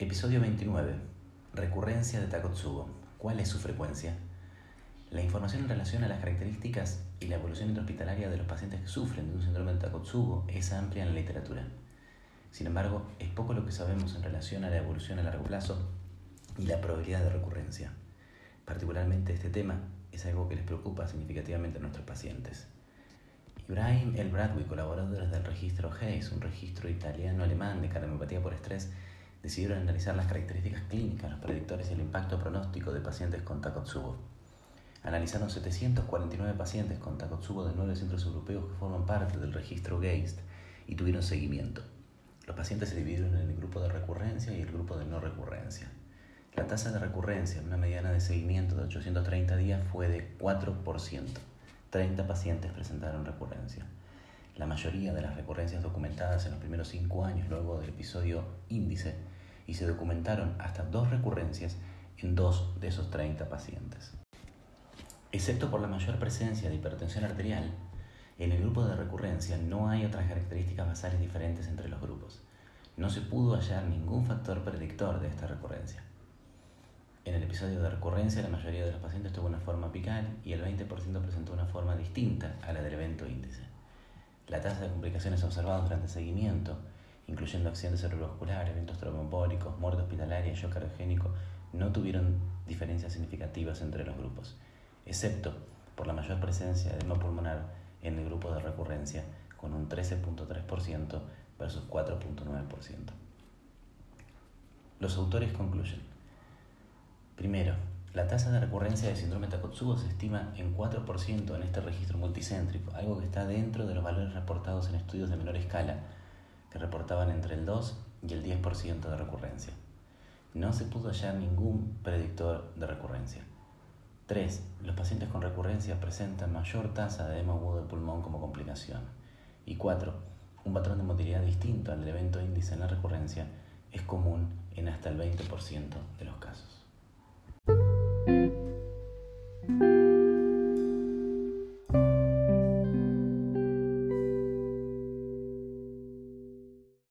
Episodio 29. Recurrencia de Takotsubo. ¿Cuál es su frecuencia? La información en relación a las características y la evolución intrahospitalaria de los pacientes que sufren de un síndrome de Takotsubo es amplia en la literatura. Sin embargo, es poco lo que sabemos en relación a la evolución a largo plazo y la probabilidad de recurrencia. Particularmente este tema es algo que les preocupa significativamente a nuestros pacientes. Ibrahim El Bradwi, colaborador del registro GEIS, un registro italiano-alemán de cardiopatía por estrés, decidieron analizar las características clínicas, los predictores y el impacto pronóstico de pacientes con Takotsubo. Analizaron 749 pacientes con Takotsubo de nueve centros europeos que forman parte del registro GAIST y tuvieron seguimiento. Los pacientes se dividieron en el grupo de recurrencia y el grupo de no recurrencia. La tasa de recurrencia en una mediana de seguimiento de 830 días fue de 4%. 30 pacientes presentaron recurrencia. La mayoría de las recurrencias documentadas en los primeros 5 años luego del episodio índice y se documentaron hasta dos recurrencias en dos de esos 30 pacientes. Excepto por la mayor presencia de hipertensión arterial, en el grupo de recurrencia no hay otras características basales diferentes entre los grupos. No se pudo hallar ningún factor predictor de esta recurrencia. En el episodio de recurrencia, la mayoría de los pacientes tuvo una forma apical y el 20% presentó una forma distinta a la del evento índice. La tasa de complicaciones observadas durante el seguimiento, incluyendo accidentes cerebrovasculares, eventos tromboembólicos, muerte hospitalaria y shock cardiogénico, no tuvieron diferencias significativas entre los grupos, excepto por la mayor presencia de edema pulmonar en el grupo de recurrencia, con un 13.3% versus 4.9%. Los autores concluyen. Primero, la tasa de recurrencia de síndrome Takotsubo se estima en 4% en este registro multicéntrico, algo que está dentro de los valores reportados en estudios de menor escala, que reportaban entre el 2 y el 10% de recurrencia. No se pudo hallar ningún predictor de recurrencia. 3. Los pacientes con recurrencia presentan mayor tasa de edema de pulmón como complicación. Y 4. Un patrón de motilidad distinto al del evento índice en la recurrencia es común en hasta el 20% de los casos.